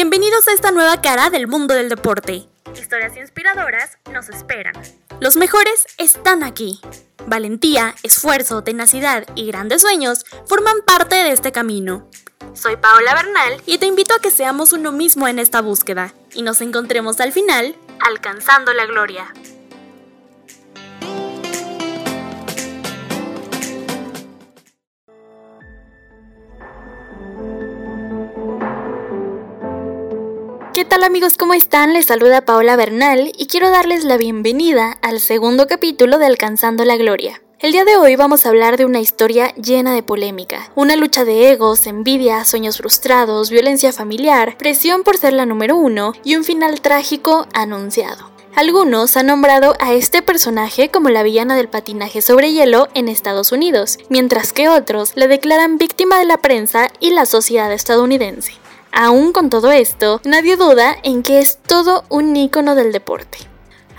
Bienvenidos a esta nueva cara del mundo del deporte. Historias inspiradoras nos esperan. Los mejores están aquí. Valentía, esfuerzo, tenacidad y grandes sueños forman parte de este camino. Soy Paola Bernal y te invito a que seamos uno mismo en esta búsqueda y nos encontremos al final alcanzando la gloria. Tal amigos? ¿Cómo están? Les saluda Paola Bernal y quiero darles la bienvenida al segundo capítulo de Alcanzando la Gloria. El día de hoy vamos a hablar de una historia llena de polémica, una lucha de egos, envidia, sueños frustrados, violencia familiar, presión por ser la número uno y un final trágico anunciado. Algunos han nombrado a este personaje como la villana del patinaje sobre hielo en Estados Unidos, mientras que otros la declaran víctima de la prensa y la sociedad estadounidense. Aún con todo esto, nadie duda en que es todo un ícono del deporte.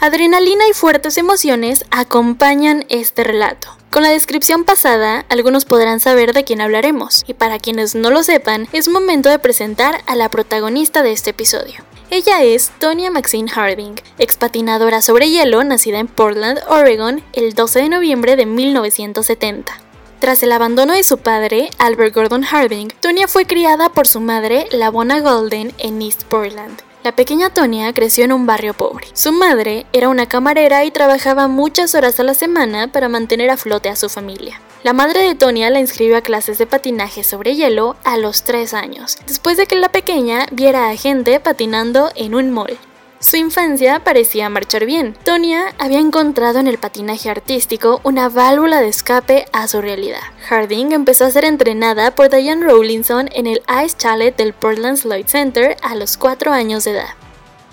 Adrenalina y fuertes emociones acompañan este relato. Con la descripción pasada, algunos podrán saber de quién hablaremos, y para quienes no lo sepan, es momento de presentar a la protagonista de este episodio. Ella es Tonya Maxine Harding, expatinadora sobre hielo nacida en Portland, Oregon, el 12 de noviembre de 1970. Tras el abandono de su padre, Albert Gordon Harding, Tonya fue criada por su madre, Labona Golden, en East Portland. La pequeña Tonya creció en un barrio pobre. Su madre era una camarera y trabajaba muchas horas a la semana para mantener a flote a su familia. La madre de Tonya la inscribió a clases de patinaje sobre hielo a los 3 años, después de que la pequeña viera a gente patinando en un mall. Su infancia parecía marchar bien. Tonya había encontrado en el patinaje artístico una válvula de escape a su realidad. Harding empezó a ser entrenada por Diane Rowlinson en el Ice Chalet del Portland Slide Center a los 4 años de edad.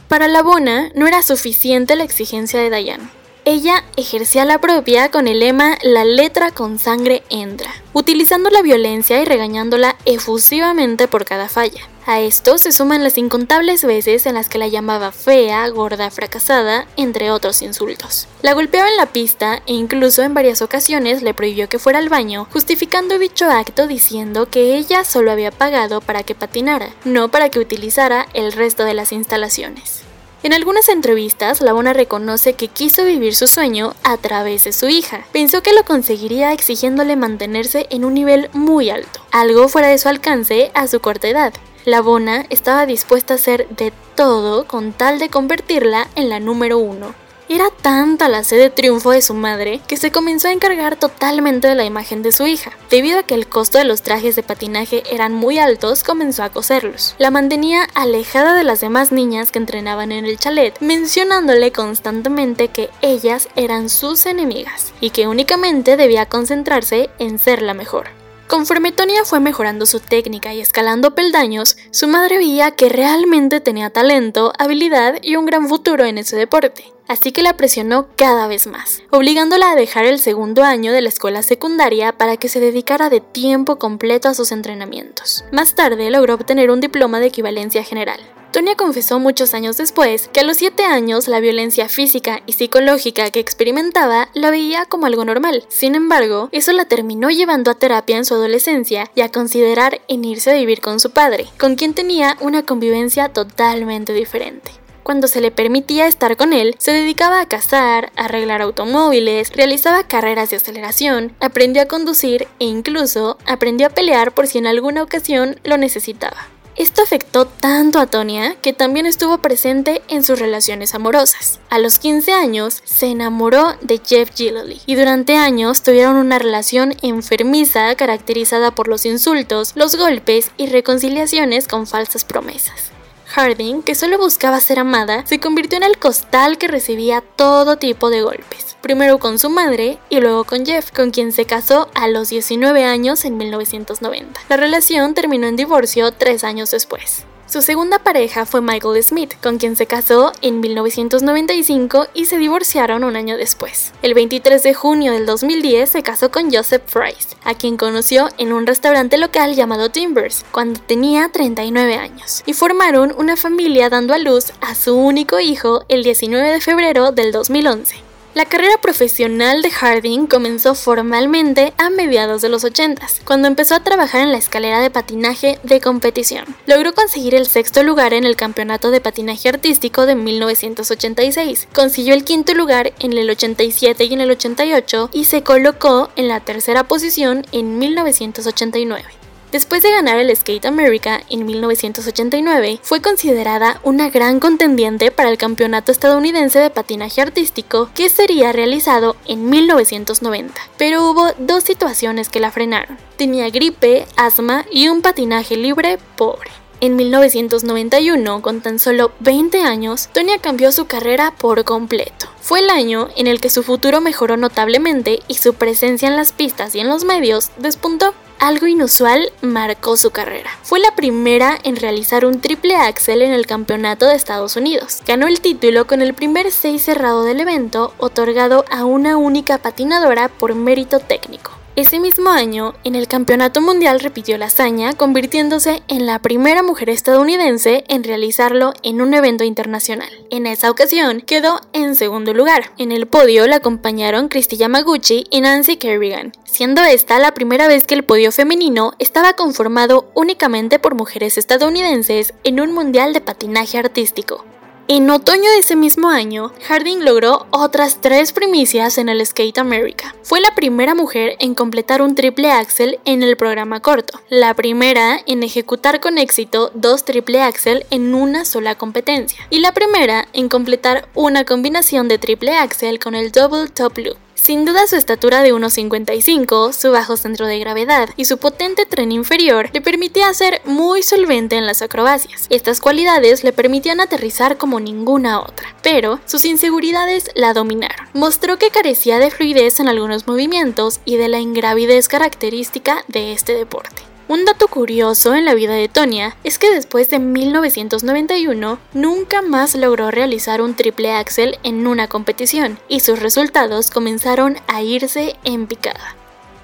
Para la Bona no era suficiente la exigencia de Diane. Ella ejercía la propia con el lema La letra con sangre entra, utilizando la violencia y regañándola efusivamente por cada falla. A esto se suman las incontables veces en las que la llamaba fea, gorda, fracasada, entre otros insultos. La golpeaba en la pista e incluso en varias ocasiones le prohibió que fuera al baño, justificando dicho acto diciendo que ella solo había pagado para que patinara, no para que utilizara el resto de las instalaciones. En algunas entrevistas, Labona reconoce que quiso vivir su sueño a través de su hija. Pensó que lo conseguiría exigiéndole mantenerse en un nivel muy alto, algo fuera de su alcance a su corta edad. Labona estaba dispuesta a hacer de todo con tal de convertirla en la número uno. Era tanta la sed de triunfo de su madre que se comenzó a encargar totalmente de la imagen de su hija. Debido a que el costo de los trajes de patinaje eran muy altos, comenzó a coserlos. La mantenía alejada de las demás niñas que entrenaban en el chalet, mencionándole constantemente que ellas eran sus enemigas y que únicamente debía concentrarse en ser la mejor. Conforme Tonya fue mejorando su técnica y escalando peldaños, su madre veía que realmente tenía talento, habilidad y un gran futuro en ese deporte. Así que la presionó cada vez más, obligándola a dejar el segundo año de la escuela secundaria para que se dedicara de tiempo completo a sus entrenamientos. Más tarde logró obtener un diploma de equivalencia general. Tonya confesó muchos años después que a los 7 años la violencia física y psicológica que experimentaba la veía como algo normal. Sin embargo, eso la terminó llevando a terapia en su adolescencia y a considerar en irse a vivir con su padre, con quien tenía una convivencia totalmente diferente. Cuando se le permitía estar con él, se dedicaba a cazar, arreglar automóviles, realizaba carreras de aceleración, aprendió a conducir e incluso aprendió a pelear por si en alguna ocasión lo necesitaba. Esto afectó tanto a Tonya que también estuvo presente en sus relaciones amorosas. A los 15 años se enamoró de Jeff Gillely y durante años tuvieron una relación enfermiza caracterizada por los insultos, los golpes y reconciliaciones con falsas promesas. Harding, que solo buscaba ser amada, se convirtió en el costal que recibía todo tipo de golpes. Primero con su madre y luego con Jeff, con quien se casó a los 19 años en 1990. La relación terminó en divorcio tres años después. Su segunda pareja fue Michael Smith, con quien se casó en 1995 y se divorciaron un año después. El 23 de junio del 2010 se casó con Joseph Price, a quien conoció en un restaurante local llamado Timbers, cuando tenía 39 años, y formaron una familia dando a luz a su único hijo el 19 de febrero del 2011. La carrera profesional de Harding comenzó formalmente a mediados de los 80, cuando empezó a trabajar en la escalera de patinaje de competición. Logró conseguir el sexto lugar en el Campeonato de Patinaje Artístico de 1986, consiguió el quinto lugar en el 87 y en el 88 y se colocó en la tercera posición en 1989. Después de ganar el Skate America en 1989, fue considerada una gran contendiente para el Campeonato Estadounidense de Patinaje Artístico que sería realizado en 1990. Pero hubo dos situaciones que la frenaron. Tenía gripe, asma y un patinaje libre pobre. En 1991, con tan solo 20 años, Tonya cambió su carrera por completo. Fue el año en el que su futuro mejoró notablemente y su presencia en las pistas y en los medios despuntó. Algo inusual marcó su carrera. Fue la primera en realizar un triple axel en el campeonato de Estados Unidos. Ganó el título con el primer 6 cerrado del evento, otorgado a una única patinadora por mérito técnico. Ese mismo año, en el Campeonato Mundial repitió la hazaña, convirtiéndose en la primera mujer estadounidense en realizarlo en un evento internacional. En esa ocasión, quedó en segundo lugar. En el podio la acompañaron Christy Yamaguchi y Nancy Kerrigan, siendo esta la primera vez que el podio femenino estaba conformado únicamente por mujeres estadounidenses en un mundial de patinaje artístico. En otoño de ese mismo año, Harding logró otras tres primicias en el Skate America. Fue la primera mujer en completar un triple axel en el programa corto, la primera en ejecutar con éxito dos triple axel en una sola competencia, y la primera en completar una combinación de triple axel con el double top loop. Sin duda su estatura de 1,55, su bajo centro de gravedad y su potente tren inferior le permitía ser muy solvente en las acrobacias. Estas cualidades le permitían aterrizar como ninguna otra, pero sus inseguridades la dominaron. Mostró que carecía de fluidez en algunos movimientos y de la ingravidez característica de este deporte. Un dato curioso en la vida de Tonya es que después de 1991 nunca más logró realizar un triple axel en una competición y sus resultados comenzaron a irse en picada.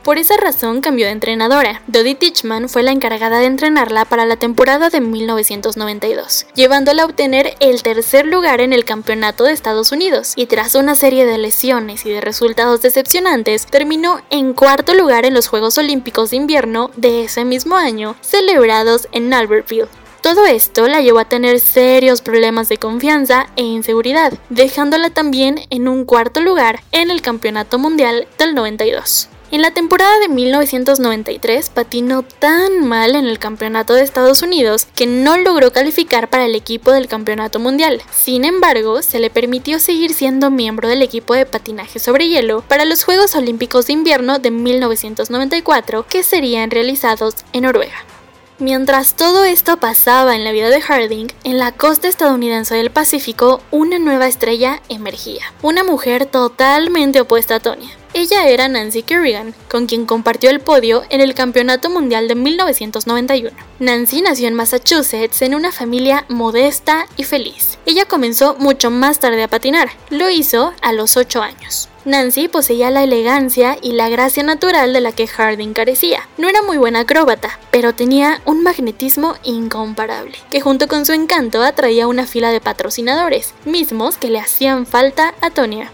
Por esa razón cambió de entrenadora. Dodie Tichman fue la encargada de entrenarla para la temporada de 1992, llevándola a obtener el tercer lugar en el campeonato de Estados Unidos, y tras una serie de lesiones y de resultados decepcionantes, terminó en cuarto lugar en los Juegos Olímpicos de Invierno de ese mismo año, celebrados en Albertville. Todo esto la llevó a tener serios problemas de confianza e inseguridad, dejándola también en un cuarto lugar en el Campeonato Mundial del 92. En la temporada de 1993 patinó tan mal en el Campeonato de Estados Unidos que no logró calificar para el equipo del Campeonato Mundial. Sin embargo, se le permitió seguir siendo miembro del equipo de patinaje sobre hielo para los Juegos Olímpicos de Invierno de 1994 que serían realizados en Noruega. Mientras todo esto pasaba en la vida de Harding, en la costa estadounidense del Pacífico, una nueva estrella emergía. Una mujer totalmente opuesta a Tonya. Ella era Nancy Kerrigan, con quien compartió el podio en el Campeonato Mundial de 1991. Nancy nació en Massachusetts en una familia modesta y feliz. Ella comenzó mucho más tarde a patinar, lo hizo a los 8 años. Nancy poseía la elegancia y la gracia natural de la que Harding carecía. No era muy buena acróbata, pero tenía un magnetismo incomparable, que junto con su encanto atraía una fila de patrocinadores, mismos que le hacían falta a Tonya.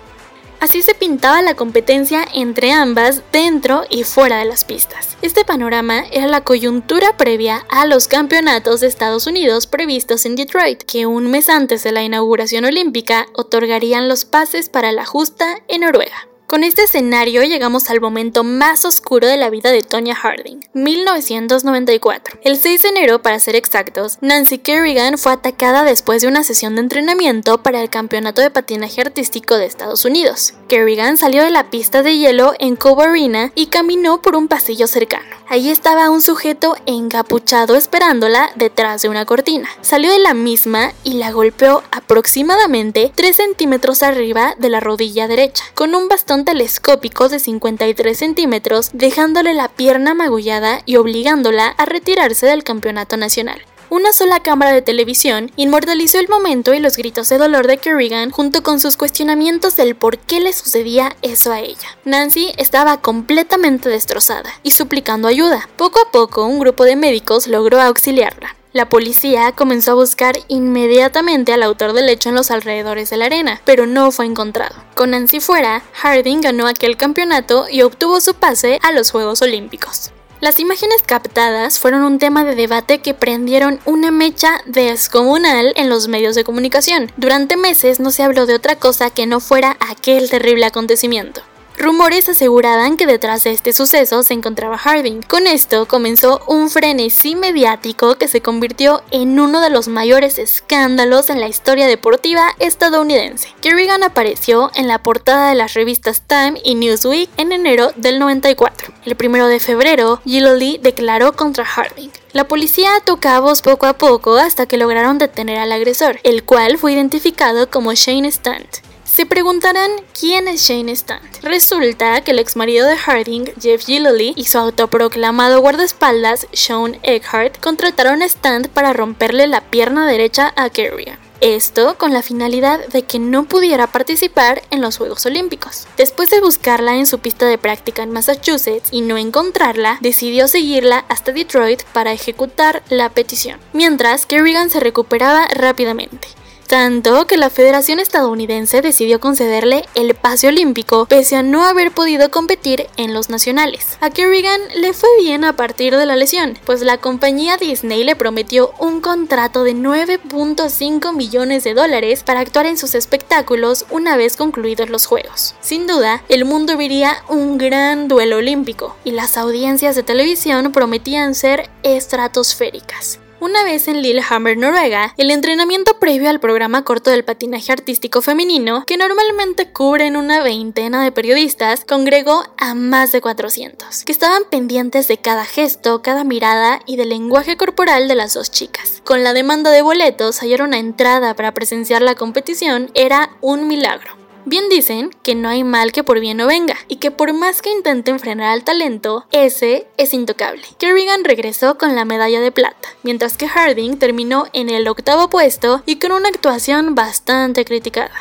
Así se pintaba la competencia entre ambas dentro y fuera de las pistas. Este panorama era la coyuntura previa a los campeonatos de Estados Unidos previstos en Detroit, que un mes antes de la inauguración olímpica otorgarían los pases para la justa en Noruega. Con este escenario llegamos al momento más oscuro de la vida de Tonya Harding, 1994. El 6 de enero, para ser exactos, Nancy Kerrigan fue atacada después de una sesión de entrenamiento para el Campeonato de Patinaje Artístico de Estados Unidos. Kerrigan salió de la pista de hielo en Cove Arena y caminó por un pasillo cercano. Ahí estaba un sujeto encapuchado esperándola detrás de una cortina. Salió de la misma y la golpeó aproximadamente 3 centímetros arriba de la rodilla derecha, con un bastón telescópico de 53 centímetros, dejándole la pierna magullada y obligándola a retirarse del campeonato nacional. Una sola cámara de televisión inmortalizó el momento y los gritos de dolor de Kerrigan junto con sus cuestionamientos del por qué le sucedía eso a ella. Nancy estaba completamente destrozada y suplicando ayuda. Poco a poco un grupo de médicos logró auxiliarla. La policía comenzó a buscar inmediatamente al autor del hecho en los alrededores de la arena, pero no fue encontrado. Con Nancy fuera, Harding ganó aquel campeonato y obtuvo su pase a los Juegos Olímpicos. Las imágenes captadas fueron un tema de debate que prendieron una mecha descomunal en los medios de comunicación. Durante meses no se habló de otra cosa que no fuera aquel terrible acontecimiento. Rumores aseguraban que detrás de este suceso se encontraba Harding. Con esto comenzó un frenesí mediático que se convirtió en uno de los mayores escándalos en la historia deportiva estadounidense. Kerrigan apareció en la portada de las revistas Time y Newsweek en enero del 94. El primero de febrero, Lee declaró contra Harding. La policía ató cabos poco a poco hasta que lograron detener al agresor, el cual fue identificado como Shane Stant. Se preguntarán quién es Shane Stand. Resulta que el ex marido de Harding, Jeff Gilloley, y su autoproclamado guardaespaldas, Sean Eckhart, contrataron a Stand para romperle la pierna derecha a Kerrigan. Esto con la finalidad de que no pudiera participar en los Juegos Olímpicos. Después de buscarla en su pista de práctica en Massachusetts y no encontrarla, decidió seguirla hasta Detroit para ejecutar la petición, mientras Kerrigan se recuperaba rápidamente tanto que la Federación Estadounidense decidió concederle el pase olímpico pese a no haber podido competir en los nacionales. A Kerrigan le fue bien a partir de la lesión, pues la compañía Disney le prometió un contrato de 9.5 millones de dólares para actuar en sus espectáculos una vez concluidos los Juegos. Sin duda, el mundo viviría un gran duelo olímpico y las audiencias de televisión prometían ser estratosféricas. Una vez en Lillehammer, Noruega, el entrenamiento previo al programa corto del patinaje artístico femenino, que normalmente cubren una veintena de periodistas, congregó a más de 400, que estaban pendientes de cada gesto, cada mirada y del lenguaje corporal de las dos chicas. Con la demanda de boletos, hallar una entrada para presenciar la competición era un milagro. Bien dicen que no hay mal que por bien no venga, y que por más que intenten frenar al talento, ese es intocable. Kerrigan regresó con la medalla de plata, mientras que Harding terminó en el octavo puesto y con una actuación bastante criticada.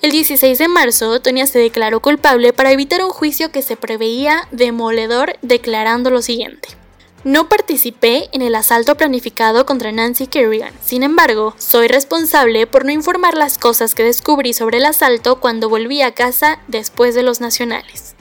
El 16 de marzo, Tonya se declaró culpable para evitar un juicio que se preveía demoledor, declarando lo siguiente. No participé en el asalto planificado contra Nancy Kerrigan. Sin embargo, soy responsable por no informar las cosas que descubrí sobre el asalto cuando volví a casa después de los nacionales.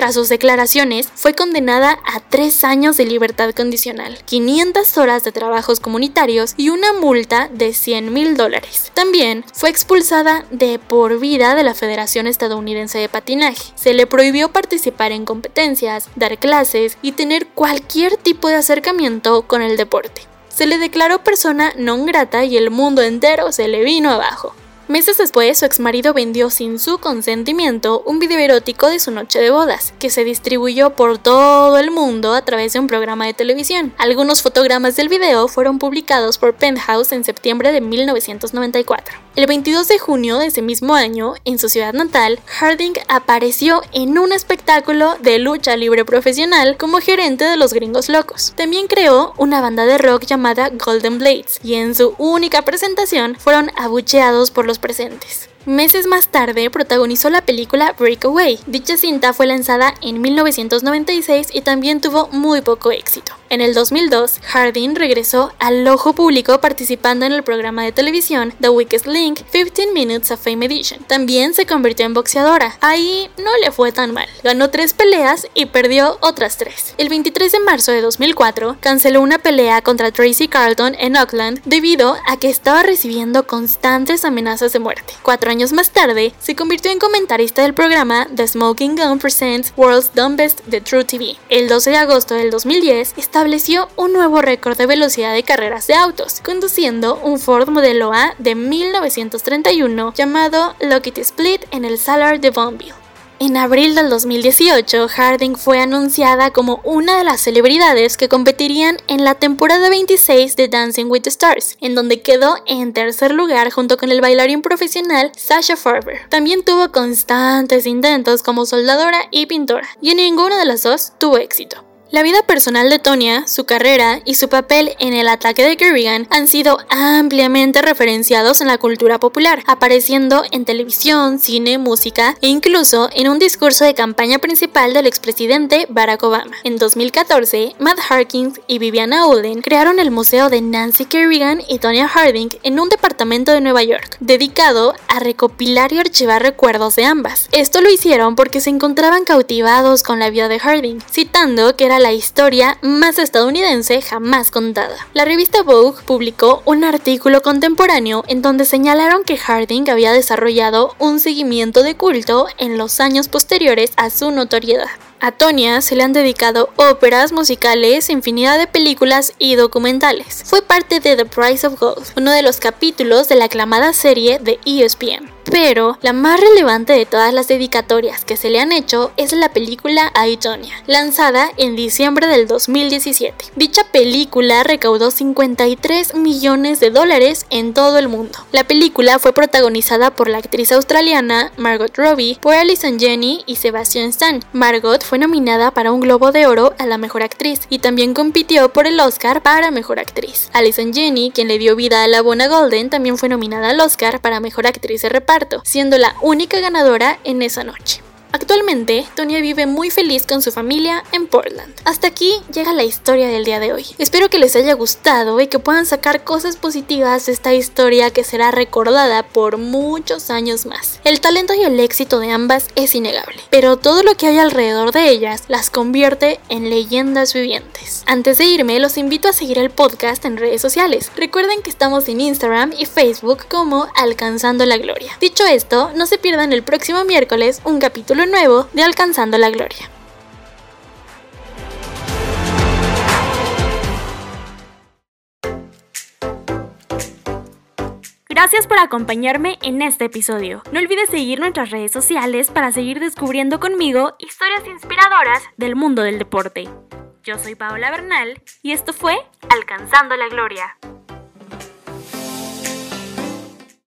Tras sus declaraciones, fue condenada a tres años de libertad condicional, 500 horas de trabajos comunitarios y una multa de 100 mil dólares. También fue expulsada de por vida de la Federación Estadounidense de Patinaje. Se le prohibió participar en competencias, dar clases y tener cualquier tipo de acercamiento con el deporte. Se le declaró persona non grata y el mundo entero se le vino abajo. Meses después, su exmarido vendió sin su consentimiento un video erótico de su noche de bodas, que se distribuyó por todo el mundo a través de un programa de televisión. Algunos fotogramas del video fueron publicados por Penthouse en septiembre de 1994. El 22 de junio de ese mismo año, en su ciudad natal, Harding apareció en un espectáculo de lucha libre profesional como gerente de los Gringos Locos. También creó una banda de rock llamada Golden Blades, y en su única presentación fueron abucheados por los presentes. Meses más tarde protagonizó la película Breakaway. Dicha cinta fue lanzada en 1996 y también tuvo muy poco éxito. En el 2002, Harding regresó al ojo público participando en el programa de televisión The Weakest Link 15 Minutes of Fame Edition. También se convirtió en boxeadora. Ahí no le fue tan mal. Ganó tres peleas y perdió otras tres. El 23 de marzo de 2004, canceló una pelea contra Tracy Carlton en Auckland debido a que estaba recibiendo constantes amenazas de muerte. Cuatro años más tarde, se convirtió en comentarista del programa The Smoking Gun Presents World's Dumbest de True TV. El 12 de agosto del 2010, estableció un nuevo récord de velocidad de carreras de autos, conduciendo un Ford modelo A de 1931 llamado Lockheed Split en el Salar de Bonneville. En abril del 2018, Harding fue anunciada como una de las celebridades que competirían en la temporada 26 de Dancing with the Stars, en donde quedó en tercer lugar junto con el bailarín profesional Sasha Farber. También tuvo constantes intentos como soldadora y pintora, y en ninguno de los dos tuvo éxito. La vida personal de Tonya, su carrera y su papel en el ataque de Kerrigan han sido ampliamente referenciados en la cultura popular, apareciendo en televisión, cine, música e incluso en un discurso de campaña principal del expresidente Barack Obama. En 2014, Matt Harkins y Viviana Olden crearon el Museo de Nancy Kerrigan y Tonya Harding en un departamento de Nueva York, dedicado a recopilar y archivar recuerdos de ambas. Esto lo hicieron porque se encontraban cautivados con la vida de Harding, citando que era la historia más estadounidense jamás contada. La revista Vogue publicó un artículo contemporáneo en donde señalaron que Harding había desarrollado un seguimiento de culto en los años posteriores a su notoriedad. A Tonya se le han dedicado óperas, musicales, infinidad de películas y documentales. Fue parte de The Price of Gold, uno de los capítulos de la aclamada serie de ESPN. Pero la más relevante de todas las dedicatorias que se le han hecho es la película I, Tonya, lanzada en diciembre del 2017. Dicha película recaudó 53 millones de dólares en todo el mundo. La película fue protagonizada por la actriz australiana Margot Robbie, por Alison Jenny y Sebastian Stan. Margot fue nominada para un Globo de Oro a la Mejor Actriz y también compitió por el Oscar para Mejor Actriz. Alison Jenny, quien le dio vida a la Bona Golden, también fue nominada al Oscar para Mejor Actriz de Reparto, siendo la única ganadora en esa noche. Actualmente, Tonya vive muy feliz con su familia en Portland. Hasta aquí llega la historia del día de hoy. Espero que les haya gustado y que puedan sacar cosas positivas de esta historia que será recordada por muchos años más. El talento y el éxito de ambas es innegable, pero todo lo que hay alrededor de ellas las convierte en leyendas vivientes. Antes de irme, los invito a seguir el podcast en redes sociales. Recuerden que estamos en Instagram y Facebook como Alcanzando la Gloria. Dicho esto, no se pierdan el próximo miércoles un nuevo de Alcanzando la Gloria. Gracias por acompañarme en este episodio. No olvides seguir nuestras redes sociales para seguir descubriendo conmigo historias inspiradoras del mundo del deporte. Yo soy Paola Bernal y esto fue Alcanzando la Gloria.